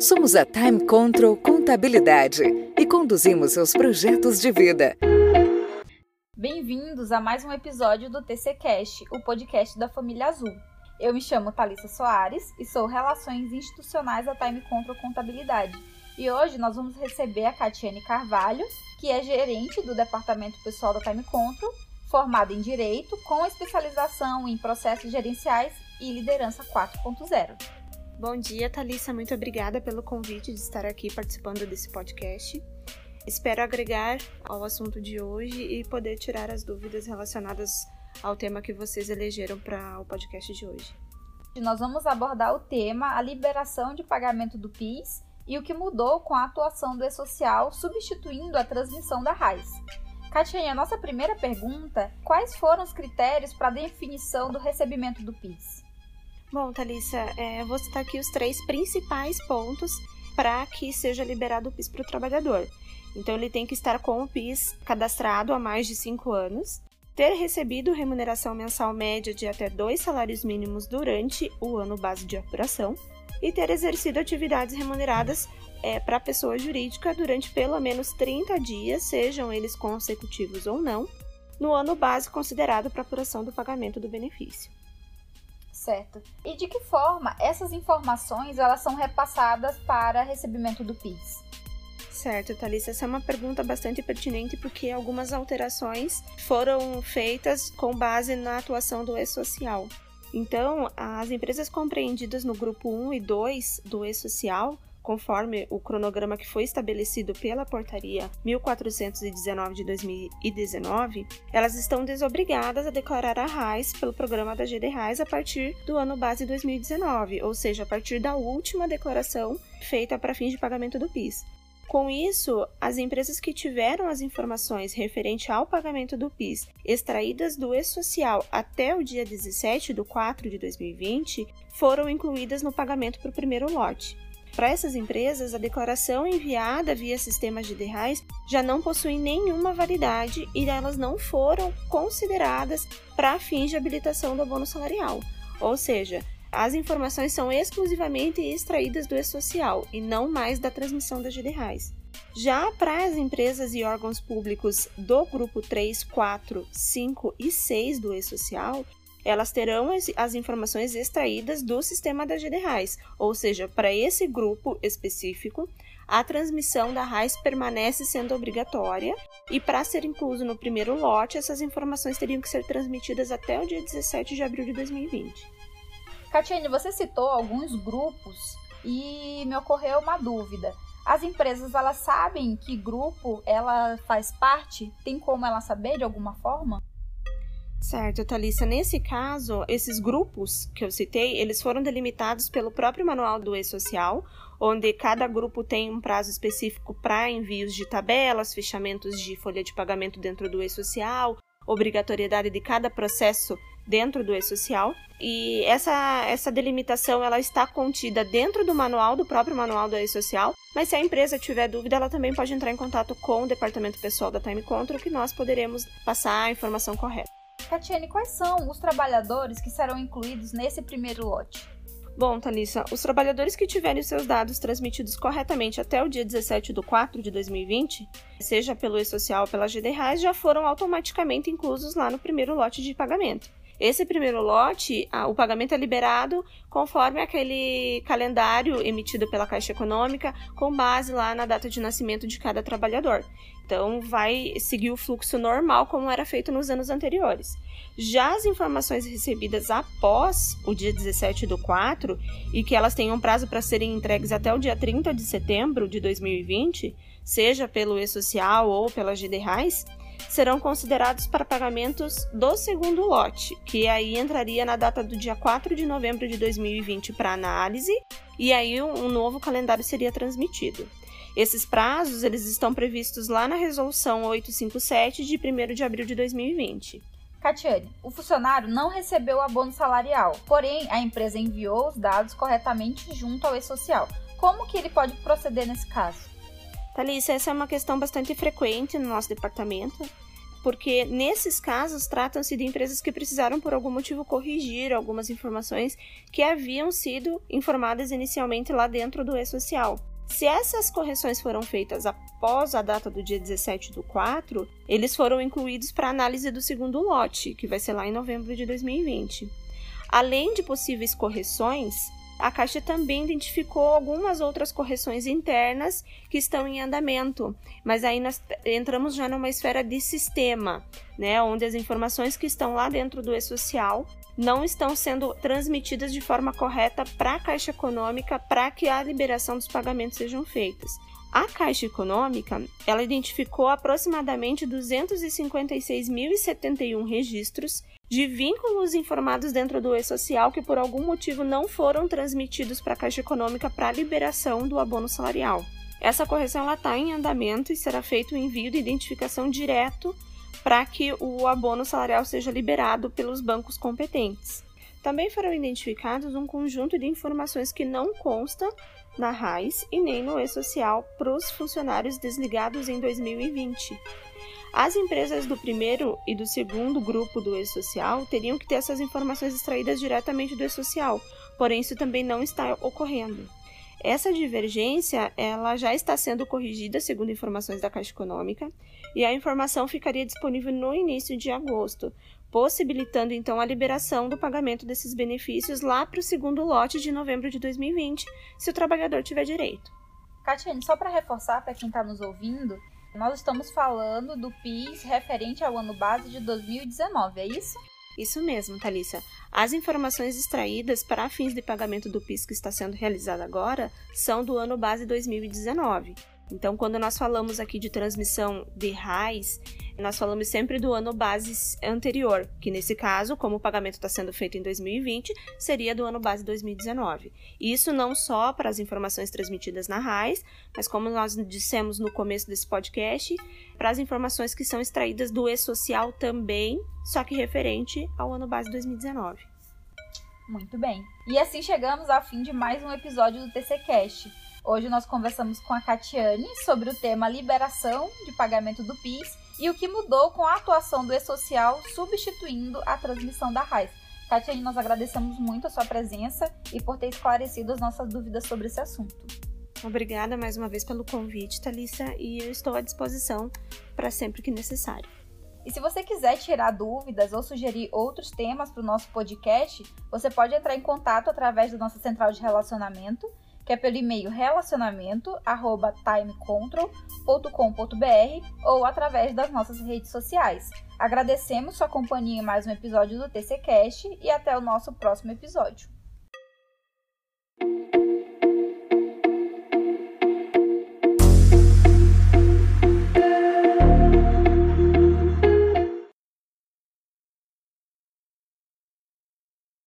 Somos a Time Control Contabilidade e conduzimos seus projetos de vida. Bem-vindos a mais um episódio do TC Cast, o podcast da família Azul. Eu me chamo Thalissa Soares e sou Relações Institucionais da Time Control Contabilidade. E hoje nós vamos receber a Catiane Carvalho, que é gerente do Departamento Pessoal da Time Control, formada em Direito, com especialização em processos gerenciais e liderança 4.0. Bom dia, Thalissa. Muito obrigada pelo convite de estar aqui participando desse podcast. Espero agregar ao assunto de hoje e poder tirar as dúvidas relacionadas ao tema que vocês elegeram para o podcast de hoje. Nós vamos abordar o tema a liberação de pagamento do PIS e o que mudou com a atuação do E-Social substituindo a transmissão da RAIS. Catiane, a nossa primeira pergunta: quais foram os critérios para a definição do recebimento do PIS? Bom, Thalissa, é, vou citar aqui os três principais pontos para que seja liberado o PIS para o trabalhador. Então, ele tem que estar com o PIS cadastrado há mais de cinco anos, ter recebido remuneração mensal média de até dois salários mínimos durante o ano base de apuração e ter exercido atividades remuneradas é, para pessoa jurídica durante pelo menos 30 dias, sejam eles consecutivos ou não, no ano base considerado para apuração do pagamento do benefício. Certo. E de que forma essas informações elas são repassadas para recebimento do PIS? Certo, Thalissa, essa é uma pergunta bastante pertinente porque algumas alterações foram feitas com base na atuação do E-Social. Então, as empresas compreendidas no grupo 1 e 2 do E-Social conforme o cronograma que foi estabelecido pela Portaria 1419 de 2019, elas estão desobrigadas a declarar a RAIS pelo programa da GD RAIS a partir do ano base 2019, ou seja, a partir da última declaração feita para fins de pagamento do PIS. Com isso, as empresas que tiveram as informações referente ao pagamento do PIS extraídas do E-Social até o dia 17 de 4 de 2020 foram incluídas no pagamento para o primeiro lote. Para essas empresas, a declaração enviada via sistemas de derrais já não possui nenhuma validade e elas não foram consideradas para fins de habilitação do abono salarial. Ou seja, as informações são exclusivamente extraídas do E-Social e não mais da transmissão das GDRAIs. Já para as empresas e órgãos públicos do grupo 3, 4, 5 e 6 do E-Social, elas terão as informações extraídas do sistema da GDRAIS, ou seja, para esse grupo específico, a transmissão da RAIS permanece sendo obrigatória e para ser incluso no primeiro lote, essas informações teriam que ser transmitidas até o dia 17 de abril de 2020. Catiane, você citou alguns grupos e me ocorreu uma dúvida. As empresas, elas sabem que grupo ela faz parte? Tem como ela saber de alguma forma? Certo, Thalissa. Nesse caso, esses grupos que eu citei, eles foram delimitados pelo próprio manual do E-Social, onde cada grupo tem um prazo específico para envios de tabelas, fechamentos de folha de pagamento dentro do E-Social, obrigatoriedade de cada processo dentro do E-Social. E essa, essa delimitação ela está contida dentro do manual, do próprio manual do E-Social, mas se a empresa tiver dúvida, ela também pode entrar em contato com o departamento pessoal da Time Control, que nós poderemos passar a informação correta. Catiane, quais são os trabalhadores que serão incluídos nesse primeiro lote? Bom, Thalissa, os trabalhadores que tiverem seus dados transmitidos corretamente até o dia 17 de 4 de 2020, seja pelo E-Social ou pela GD já foram automaticamente inclusos lá no primeiro lote de pagamento. Esse primeiro lote, o pagamento é liberado conforme aquele calendário emitido pela Caixa Econômica, com base lá na data de nascimento de cada trabalhador. Então, vai seguir o fluxo normal como era feito nos anos anteriores. Já as informações recebidas após o dia 17 do 4 e que elas tenham prazo para serem entregues até o dia 30 de setembro de 2020, seja pelo E-Social ou pela GD Reis, serão considerados para pagamentos do segundo lote, que aí entraria na data do dia 4 de novembro de 2020 para análise, e aí um novo calendário seria transmitido. Esses prazos eles estão previstos lá na Resolução 857 de 1 de abril de 2020. Catiane, o funcionário não recebeu o abono salarial, porém a empresa enviou os dados corretamente junto ao E-Social. Como que ele pode proceder nesse caso? Thalissa, essa é uma questão bastante frequente no nosso departamento. porque nesses casos tratam-se de empresas que precisaram por algum motivo corrigir algumas informações que haviam sido informadas inicialmente lá dentro do e-social. Se essas correções foram feitas após a data do dia 17 do 4, eles foram incluídos para análise do segundo lote, que vai ser lá em novembro de 2020. Além de possíveis correções, a Caixa também identificou algumas outras correções internas que estão em andamento, mas aí nós entramos já numa esfera de sistema, né, onde as informações que estão lá dentro do e-social não estão sendo transmitidas de forma correta para a Caixa Econômica para que a liberação dos pagamentos sejam feitas. A Caixa Econômica, ela identificou aproximadamente 256.071 registros de vínculos informados dentro do e-social que por algum motivo não foram transmitidos para a Caixa Econômica para a liberação do abono salarial. Essa correção está em andamento e será feito o envio de identificação direto para que o abono salarial seja liberado pelos bancos competentes. Também foram identificados um conjunto de informações que não consta na RAIS e nem no e-social para os funcionários desligados em 2020. As empresas do primeiro e do segundo grupo do e-social teriam que ter essas informações extraídas diretamente do e-social, porém isso também não está ocorrendo. Essa divergência ela já está sendo corrigida segundo informações da Caixa Econômica e a informação ficaria disponível no início de agosto, possibilitando então a liberação do pagamento desses benefícios lá para o segundo lote de novembro de 2020, se o trabalhador tiver direito. Catiane, só para reforçar para quem está nos ouvindo, nós estamos falando do PIS referente ao ano base de 2019, é isso? Isso mesmo, Thalissa. As informações extraídas para fins de pagamento do PIS que está sendo realizado agora são do ano base 2019. Então, quando nós falamos aqui de transmissão de RAIS, nós falamos sempre do ano base anterior, que nesse caso, como o pagamento está sendo feito em 2020, seria do ano base 2019. Isso não só para as informações transmitidas na RAIS, mas como nós dissemos no começo desse podcast, para as informações que são extraídas do e-social também, só que referente ao ano base 2019. Muito bem. E assim chegamos ao fim de mais um episódio do TC Cast. Hoje nós conversamos com a Catiane sobre o tema liberação de pagamento do PIS e o que mudou com a atuação do E-Social substituindo a transmissão da RAIS. Catiane, nós agradecemos muito a sua presença e por ter esclarecido as nossas dúvidas sobre esse assunto. Obrigada mais uma vez pelo convite, Thalissa, e eu estou à disposição para sempre que necessário. E se você quiser tirar dúvidas ou sugerir outros temas para o nosso podcast, você pode entrar em contato através da nossa central de relacionamento que é pelo e-mail relacionamento@timecontrol.com.br ou através das nossas redes sociais. Agradecemos sua companhia em mais um episódio do TC Cast e até o nosso próximo episódio.